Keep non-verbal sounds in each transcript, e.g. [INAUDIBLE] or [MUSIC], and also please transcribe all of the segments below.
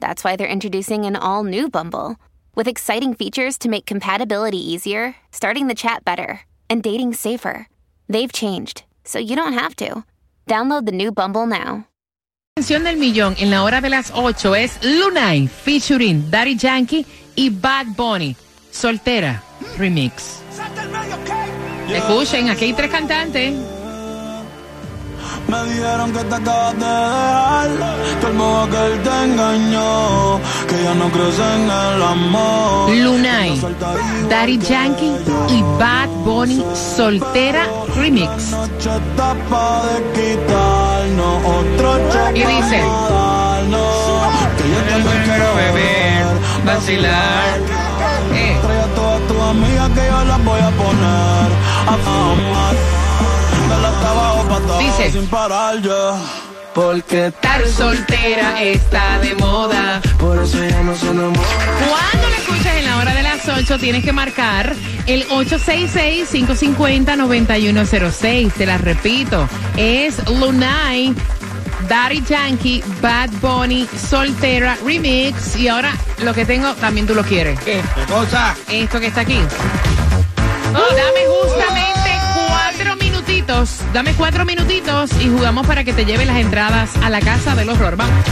that's why they're introducing an all new Bumble with exciting features to make compatibility easier, starting the chat better, and dating safer. They've changed, so you don't have to. Download the new Bumble now. canción del millón en la hora de las 8 es Lunay featuring Daddy Yankee y Bad Bunny. Soltera Remix. Escuchen, aquí hay tres cantantes. Me dijeron que te acabas de dejar, que el modo que él te engañó, que ya no crees en el amor. Lunay, Daddy Yankee y Bad Bunny Soltera Remix. Y dice, yo también quiero beber, vacilar. Eh. Trae a todas tus amigas que yo las voy a poner a fumar. Dice. sin parar ya. Porque Estar soltera está de moda. por eso ya no se enamora. Cuando lo escuches en la hora de las 8, tienes que marcar el 866-550-9106. Te la repito, es Lunay, Daddy Yankee, Bad Bunny, Soltera Remix. Y ahora lo que tengo, también tú lo quieres. ¿Qué cosa? Esto que está aquí. Y dame justamente minutitos. Dame cuatro minutitos y jugamos para que te lleve las entradas a la casa del horror. Vamos.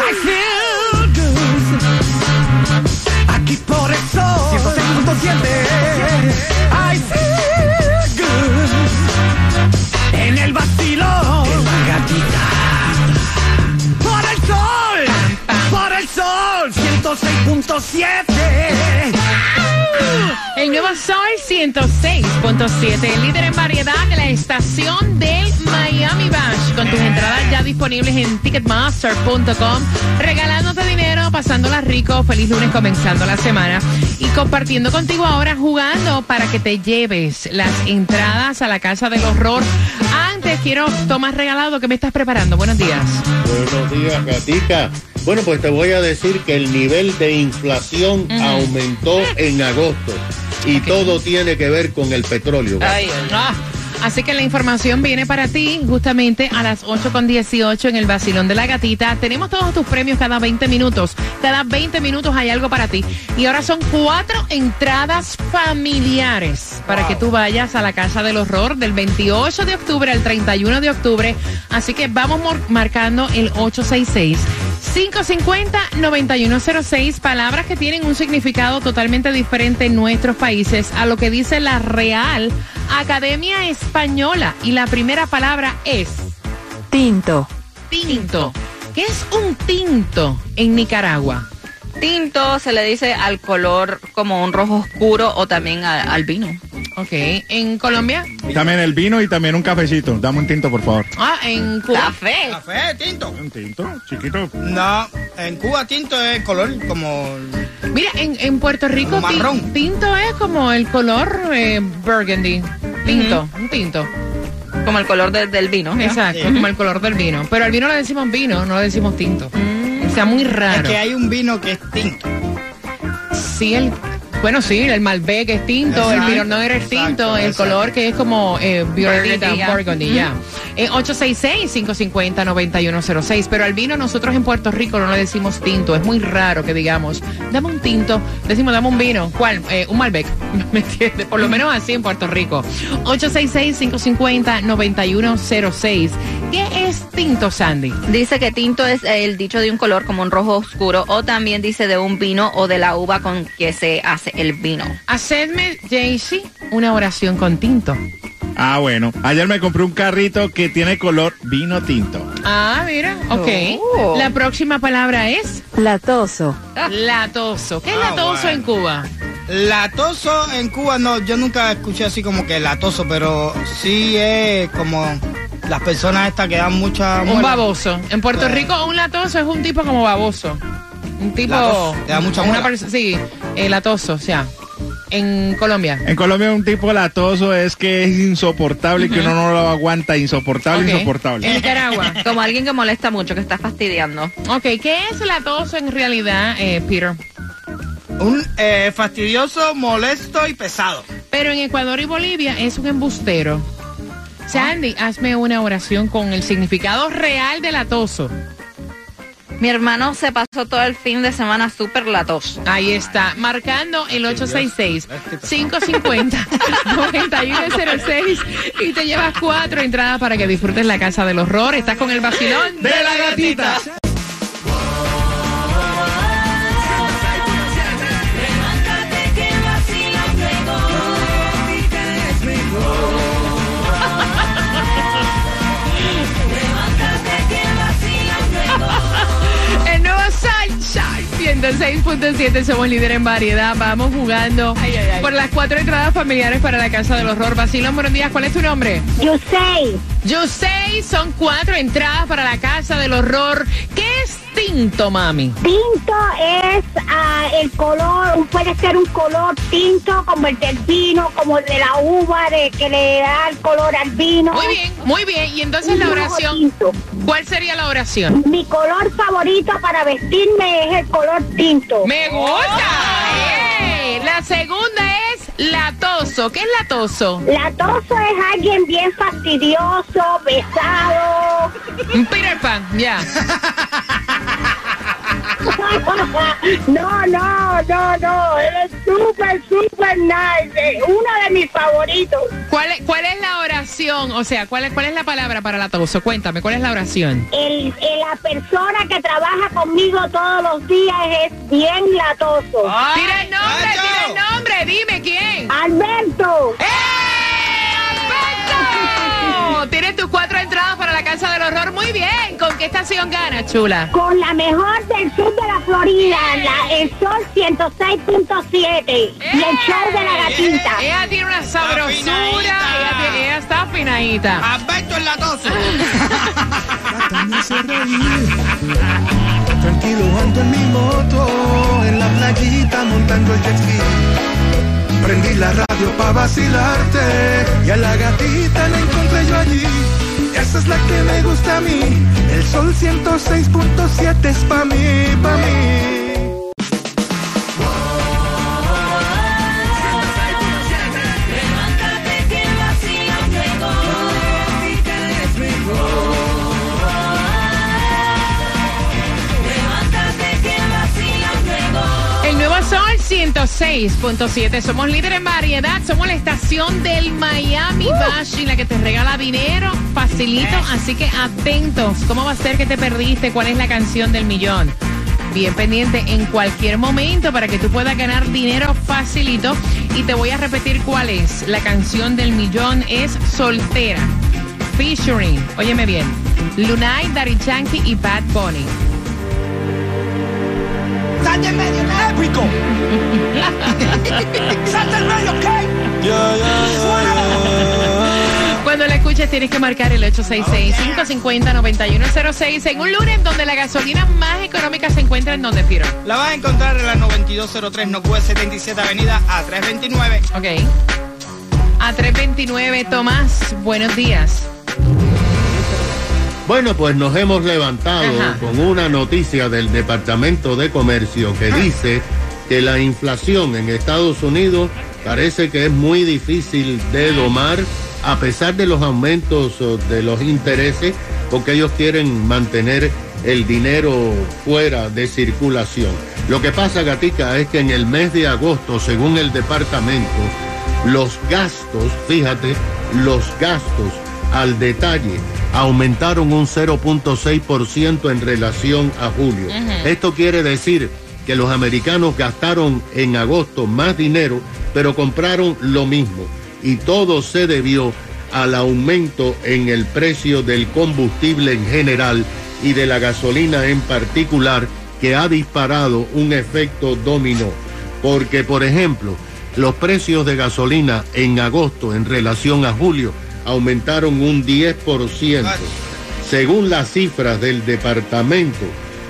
I feel good. Aquí por el sol. 106.7. I feel good. En el vacilón. En la gatita. Por el sol. Por el sol. 106.7. Sol 106.7, el líder en variedad de la estación del Miami Bash, con tus entradas ya disponibles en ticketmaster.com, regalándote dinero, pasándola rico, feliz lunes comenzando la semana y compartiendo contigo ahora jugando para que te lleves las entradas a la casa del horror. Antes quiero Tomás Regalado, que me estás preparando? Buenos días. Buenos días, Gatica. Bueno, pues te voy a decir que el nivel de inflación aumentó en agosto y todo tiene que ver con el petróleo. Ah, así que la información viene para ti justamente a las 8 con 18 en el Basilón de la Gatita. Tenemos todos tus premios cada 20 minutos. Cada 20 minutos hay algo para ti. Y ahora son cuatro entradas familiares para que tú vayas a la Casa del Horror del 28 de octubre al 31 de octubre. Así que vamos marcando el 866. 550-9106, palabras que tienen un significado totalmente diferente en nuestros países a lo que dice la Real Academia Española. Y la primera palabra es Tinto. tinto. ¿Qué es un tinto en Nicaragua? Tinto se le dice al color como un rojo oscuro o también a- al vino. Ok, ¿en Colombia? También el vino y también un cafecito. Dame un tinto, por favor. Ah, en Cuba. Café. Café, tinto. Un tinto, chiquito. No, en Cuba tinto es color como... Mira, en, en Puerto Rico marrón. tinto es como el color eh, burgundy. Tinto, un tinto. Como el color de- del vino. ¿no? Exacto, Sí. como el color del vino. Pero al vino le decimos vino, no le decimos tinto. O sea, muy Es raro. que hay un vino que es tinto. Sí, el, bueno, sí, el Malbec es tinto, el Exacto, Pinot Noir es exacto, tinto, el exacto. color que es como eh, violeta, Burgundy, ya. burgundy, ya. Eh, 866-550-9106. Pero al vino nosotros en Puerto Rico no le decimos tinto, es muy raro que digamos, dame un tinto, decimos dame un vino. ¿Cuál? Eh, un Malbec, [LAUGHS] ¿me entiendes? Por lo menos así en Puerto Rico. 866-550-9106. ¿Qué es tinto, Sandy? Dice que tinto es el dicho de un color como un rojo oscuro o también dice de un vino o de la uva con que se hace el vino. Hacedme, Jaycee, una oración con tinto. Ah, bueno. Ayer me compré un carrito que tiene color vino tinto. Ah, mira, ok. Oh. La próxima palabra es Latoso. latoso. ¿Qué es Ah, latoso bueno. en Cuba? Latoso en Cuba no, yo nunca escuché así como que latoso, pero sí es como las personas estas que dan mucha Un baboso. En Puerto Eh. Rico, un latoso es un tipo como baboso. Un tipo. Latoso, te da mucha muela. Sí, eh, latoso, o sea. En Colombia. En Colombia un tipo latoso es que es insoportable, que uno no lo aguanta, insoportable, Ok. En insoportable. Nicaragua. [LAUGHS] Como alguien que molesta mucho, que está fastidiando. Ok, ¿qué es latoso en realidad, eh, Peter? Un eh, fastidioso, molesto y pesado. Pero en Ecuador y Bolivia es un embustero. Sandy, hazme una oración con el significado real de latoso. Mi hermano se pasó todo el fin de semana súper latoso. Ahí está, marcando el 866-550-9106 [LAUGHS] y te llevas cuatro entradas para que disfrutes la casa del horror. Estás con el vacilón de la gatita. 96.7 somos líder en variedad. Vamos jugando por las cuatro entradas familiares para la Casa del Horror. Basilón, buenos días. ¿Cuál es tu nombre? Yusei. Yusei, son cuatro entradas para la Casa del Horror. ¿Qué es tinto, mami? tinto es ah, el color, puede ser un color tinto como el del vino, como el de la uva, de que le da el color al vino. Muy bien, muy bien. Y entonces la Un oración, tinto. ¿cuál sería la oración? Mi color favorito para vestirme es el color tinto. Me gusta. ¡Eh! La segunda es latoso. ¿Qué es latoso? Latoso es alguien bien fastidioso, pesado. Un Peter Pan, ya. [LAUGHS] No, no, no, no, él es súper, súper nice, eh, uno de mis favoritos. ¿Cuál es, ¿Cuál es la oración? O sea, ¿cuál es, ¿cuál es la palabra para latoso? Cuéntame, ¿cuál es la oración? El, el- la persona que trabaja conmigo todos los días es bien latoso. Tira el nombre, tira el nombre, dime quién. Alberto, ¡Eh! ¡Alberto! [LAUGHS] Tienes tus cuatro entradas para la Casa del Horror. Muy bien. ¿Con qué estación ganas, chula? con la mejor del sur de la Florida, la, el Sol 106.7 y el show de la gatita. Ella tiene una sabrosura. Ella, tiene- ella está afinadita. Alberto el latoso. [LAUGHS] Tranquilo ando en mi moto, en la playita montando el jet ski. Prendí la radio pa' vacilarte y a la gatita la encontré yo allí. Esa es la que me gusta a mí. El sol 106.7 es pa' mí, pa' mí. 106.7. Somos líder en variedad. Somos la estación del Miami Bash y la que te regala dinero facilito. Así que atentos. ¿Cómo va a ser que te perdiste? ¿Cuál es la canción del millón? Bien pendiente en cualquier momento para que tú puedas ganar dinero facilito. Y te voy a repetir cuál es. La canción del millón es Soltera. Featuring, óyeme bien, Lunay, Daddy Yankee y Bad Bunny. ¡Salte en medio, épico! [LAUGHS] ¡Salte en medio, ¿ok? Yeah, yeah, yeah, yeah. Cuando la escuches tienes que marcar el 866-550-9106 en un lunes donde la gasolina más económica se encuentra en donde, Piro. La vas a encontrar en la 9203 Northwest 77 Avenida a 329. Ok. A 329, Tomás, buenos días. Bueno, pues nos hemos levantado Ajá. con una noticia del Departamento de Comercio que dice que la inflación en Estados Unidos parece que es muy difícil de domar a pesar de los aumentos oh, de los intereses porque ellos quieren mantener el dinero fuera de circulación. Lo que pasa, Gatica, es que en el mes de agosto, según el departamento, los gastos, fíjate, los gastos al detalle aumentaron un 0.6% en relación a julio. Esto quiere decir que los americanos gastaron en agosto más dinero, pero compraron lo mismo. Y todo se debió al aumento en el precio del combustible en general y de la gasolina en particular, que ha disparado un efecto dominó. Porque, por ejemplo, los precios de gasolina en agosto en relación a julio aumentaron un 10%. Según las cifras del departamento,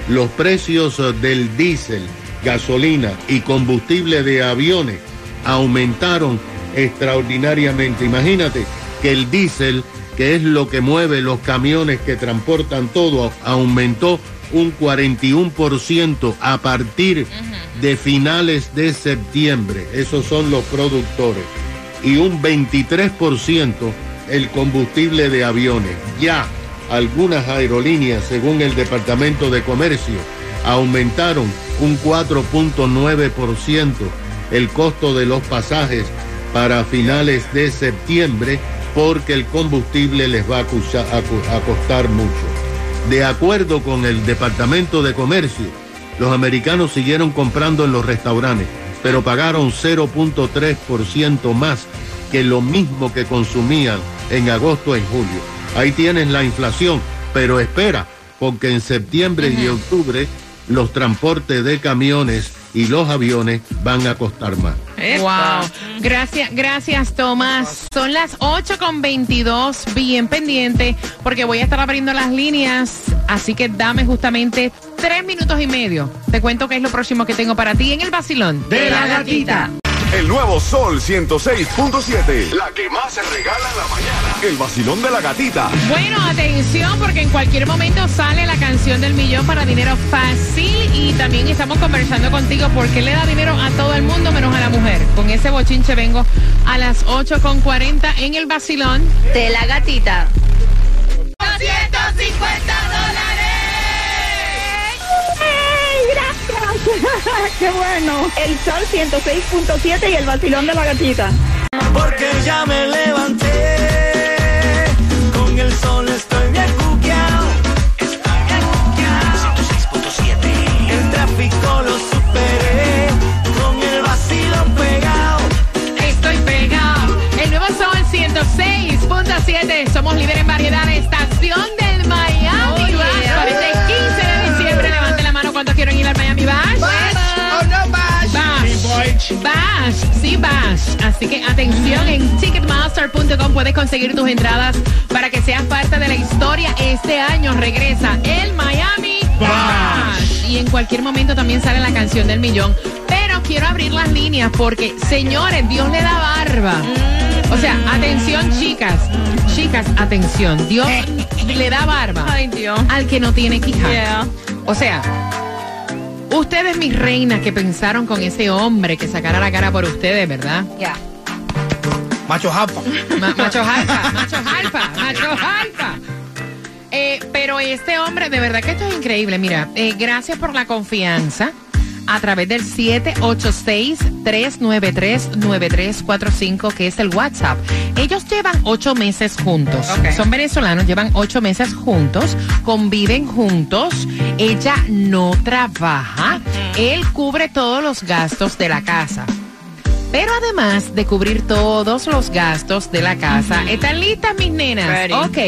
los precios del diésel, gasolina y combustible de aviones aumentaron extraordinariamente. Imagínate que el diésel, que es lo que mueve los camiones que transportan todo, aumentó un 41% a partir de finales de septiembre. Esos son los productores. Y un 23% el combustible de aviones. Ya algunas aerolíneas, según el Departamento de Comercio, aumentaron un 4.9% el costo de los pasajes para finales de septiembre porque el combustible les va a, costar mucho. De acuerdo con el Departamento de Comercio, los americanos siguieron comprando en los restaurantes, pero pagaron 0.3% más que lo mismo que consumían en agosto en julio. Ahí tienes la inflación, pero espera, porque en septiembre y octubre los transportes de camiones y los aviones van a costar más. Wow. Gracias, gracias, Tomás. Son las 8 con 22. Bien pendiente, porque voy a estar abriendo las líneas. Así que dame justamente tres minutos y medio. Te cuento qué es lo próximo que tengo para ti en el vacilón De la gatita. El nuevo Sol 106.7. La que más se regala en la mañana. El vacilón de la gatita. Bueno, atención, porque en cualquier momento sale la canción del millón para dinero fácil. Y también estamos conversando contigo porque le da dinero a todo el mundo menos a la mujer. Con ese bochinche vengo a las 8 con 40 en el vacilón. De la gatita. ¡Qué bueno! El sol 106.7 y el vacilón de la gatita. Porque ya me levanté. Con el sol estoy bien cuqueado. Estoy bien cuqueado. 106.7. El tráfico lo superé. Con el vacilón pegado. Estoy pegado. El nuevo Sol 106.7. Somos líder en variedad. Estación Bash. Sí, Bash. Así que atención, en Ticketmaster.com puedes conseguir tus entradas para que seas parte de la historia. Este año regresa el Miami Bash. Y en cualquier momento también sale la canción del millón. Pero quiero abrir las líneas porque, señores, Dios le da barba. O sea, atención, chicas. Chicas, atención. Dios le da barba Ay, Dios. al que no tiene quijada. Yeah. O sea, ustedes, mis reinas, que pensaron con ese hombre que sacara la cara por ustedes, ¿verdad? Ya. Macho japa. Ma- macho alfa, macho alfa, macho alfa. Eh, pero este hombre, de verdad que esto es increíble. Mira, eh, gracias por la confianza a través del 786-393-9345, que es el WhatsApp. Ellos llevan ocho meses juntos. Son venezolanos, llevan ocho meses juntos, conviven juntos. Ella no trabaja. Él cubre todos los gastos de la casa. Pero además de cubrir todos los gastos de la casa, ¿están listas mis nenas? Ready. Ok,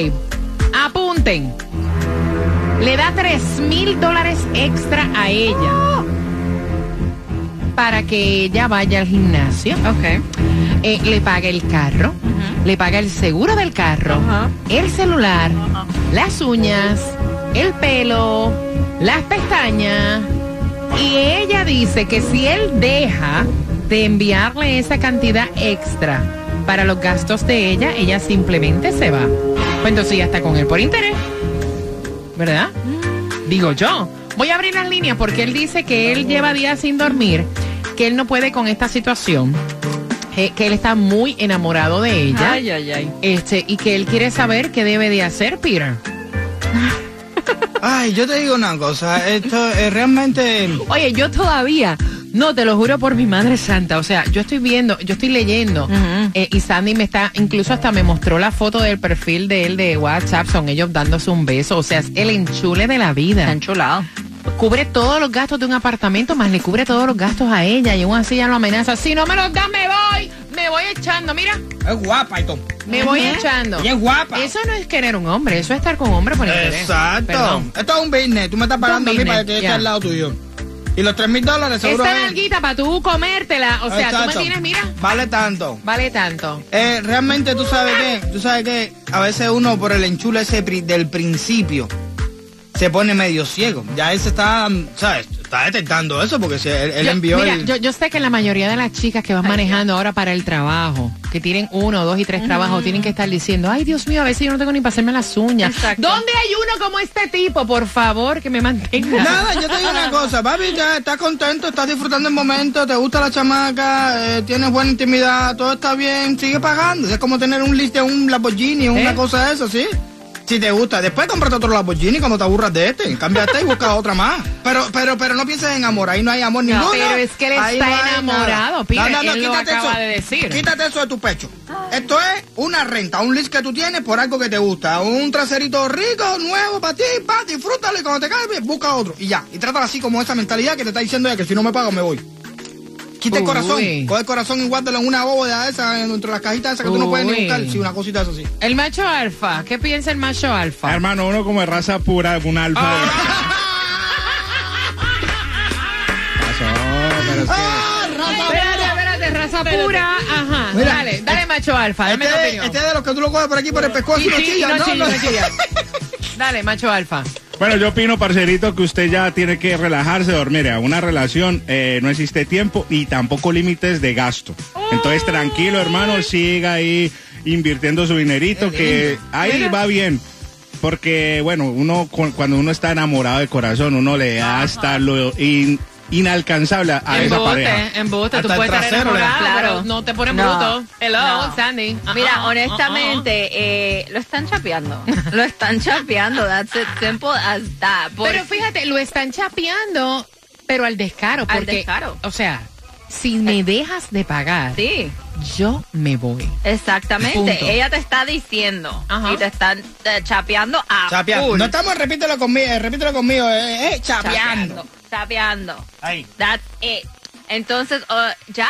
apunten. Le da 3 mil dólares extra a ella para que ella vaya al gimnasio. Ok. Eh, le paga el carro, le paga el seguro del carro, el celular, las uñas, el pelo, las pestañas. Y ella dice que si él deja de enviarle esa cantidad extra para los gastos de ella, ella simplemente se va. Pues entonces ya está con él por interés. ¿Verdad? Digo yo. Voy a abrir las líneas porque él dice que él lleva días sin dormir, que él no puede con esta situación, eh, que él está muy enamorado de ella. Ay, ay, ay. Este, y que él quiere saber qué debe de hacer, Peter. Ay, yo te digo una cosa. Esto es realmente. Oye, yo todavía, no, te lo juro por mi madre santa, o sea, yo estoy viendo, yo estoy leyendo, eh, y Sandy me está, incluso hasta me mostró la foto del perfil de él de WhatsApp, son ellos dándose un beso, o sea, es el enchule de la vida. Está enchulado. Cubre todos los gastos de un apartamento, más le cubre todos los gastos a ella, y aún así ya lo amenaza, si no me los das, me voy, me voy echando, mira, Es guapa y todo. me voy echando. Ella es guapa. Eso no es querer un hombre, eso es estar con un hombre por interés. Exacto. Perdón. Esto es un business. Tú me estás pagando a mí para que yo esté al lado tuyo. Y los 3 mil dólares seguro. Esta es- nalguita para tú comértela, o sea, tú me tienes, mira, Vale tanto. vale tanto. Eh, realmente tú sabes que, tú sabes que a veces uno por el enchule ese pri- del principio se pone medio ciego. Ya él se está, ¿sabes? Está detectando eso porque se- él, él Yo- envió mira, el... yo, yo sé que la mayoría de las chicas que van manejando ahora para el trabajo, que tienen uno, dos y tres trabajos, tienen que estar diciendo, ay Dios mío, a veces yo no tengo ni para hacerme las uñas. Exacto. ¿Dónde hay uno como este tipo? Por favor, que me mantenga. Nada, yo te digo una [LAUGHS] cosa, papi, ya estás contento, estás disfrutando el momento, te gusta la chamaca, eh, tienes buena intimidad, todo está bien, sigue pagando. Es como tener un list de un Lamborghini, una ¿Eh? cosa de eso, ¿sí? Si te gusta, después cómprate otro Lamborghini cuando te aburras de este, cámbiate y busca otra más. Pero, pero, pero no pienses en amor, ahí no hay amor ninguno. pero es que él ahí está no enamorado. Peter, No, no, no, él lo quítate acaba eso. de decir. Quítate eso de tu pecho. Esto es una renta, un list que tú tienes por algo que te gusta. Un traserito rico, nuevo para ti, pa, disfrútalo y cuando te caiga, busca otro. Y ya. Y trátalo así como esa mentalidad que te está diciendo ya que si no me pago me voy. Quita el Uy. corazón. Coge el corazón y guárdalo en una bóveda esa, dentro de las cajitas esas que tú no puedes ni buscar. Sí, una cosita eso sí. El macho alfa, ¿qué piensa el macho alfa? Hermano, uno como de raza pura, un alfa. Ah. Pasó, pero es que- Espérate, espérate, raza pura. Ajá, Mira, dale, dale macho alfa, dame tu Este, opinión. este es de los que tú lo coges por aquí por el pescuezo y no sí, chillas. no No, no. Dale, macho alfa. Bueno, yo opino, parcerito, que usted ya tiene que relajarse, dormir. A una relación eh, no existe tiempo y tampoco límites de gasto. Entonces, tranquilo, hermano, siga ahí invirtiendo su dinerito, que ahí va bien. Porque, bueno, uno cu- cuando uno está enamorado de corazón, uno le da hasta lo in- inalcanzable a esa pareja. Embuste, embuste, tú Hasta puedes estar enamorado, Claro. no te pones No. bruto. Hello, No. Sandy. Mira, Uh-uh, honestamente, eh, lo están chapeando. [LAUGHS] lo están chapeando. That's it, simple as that. Por- Pero fíjate, lo están chapeando, pero al descaro. Al Porque, descaro. O sea, si me dejas de pagar, sí, yo me voy. exactamente. Punto. Ella te está diciendo Ajá. y te están eh, chapeando a Chapeando. full. No estamos, repítelo conmigo, eh, repítelo conmigo, eh, eh, chapeando. chapeando. Chapeando. Ahí. That's it. Entonces, uh, ya,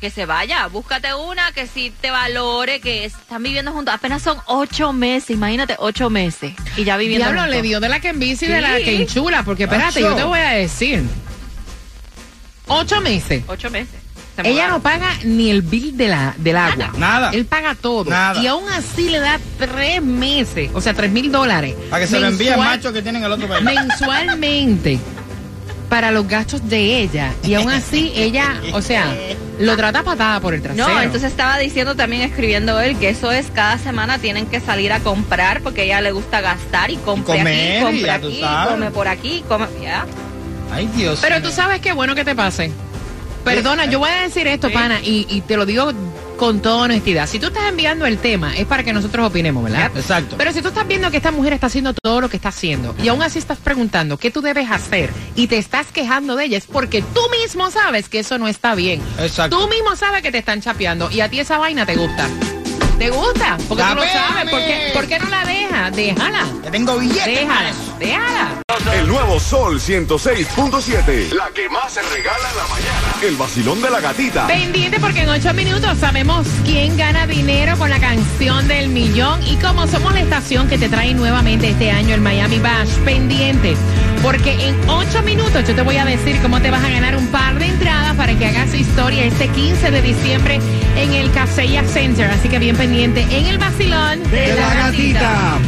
que se vaya, búscate una que sí te valore, que están viviendo juntos. Apenas son ocho meses, imagínate, ocho meses. Y ya viviendo Diablo, juntos. le dio de la que envicia y de la que enchula, porque espérate, yo Macho. te voy a decir. Ocho meses. Ocho meses. Se Ella no paga ni el bill de la, del agua. Nada. Él paga todo. Nada. Y aún así le da tres meses, o sea, tres mil dólares. Para que se lo envíe el mensual- macho que tiene en el otro país. Mensualmente. Para los gastos de ella. Y aún así, ella, o sea, lo trata patada por el trasero. No, entonces estaba diciendo también, escribiendo él, que eso es cada semana tienen que salir a comprar porque a ella le gusta gastar y compre comer, aquí, tú aquí, come por aquí, come. Ya. Ay, Dios Pero tú sabes qué bueno que te pase. Perdona, yo voy a decir esto, Sí. pana, y, y te lo digo con toda honestidad. Si tú estás enviando el tema, es para que nosotros opinemos, ¿verdad? Exacto. Pero si tú estás viendo que esta mujer está haciendo todo lo que está haciendo y aún así estás preguntando qué tú debes hacer y te estás quejando de ella, es porque tú mismo sabes que eso no está bien. Exacto. Tú mismo sabes que te están chapeando y a ti esa vaina te gusta. ¿Te gusta? Porque tú lo sabes. ¿Por qué, por qué no la dejas? Déjala. Que tengo billetes Déjala. Déjala. El nuevo Sol 106.7. La que más se regala en la mañana. El vacilón de la gatita. Pendiente porque en ocho minutos sabemos quién gana dinero con la canción del millón y como somos la estación que te trae nuevamente este año el Miami Bash, pendiente. Porque en ocho minutos yo te voy a decir cómo te vas a ganar un par de entradas para que hagas historia este 15 de diciembre en el Casella Center. Así que bien pendiente en el vacilón De la gatita.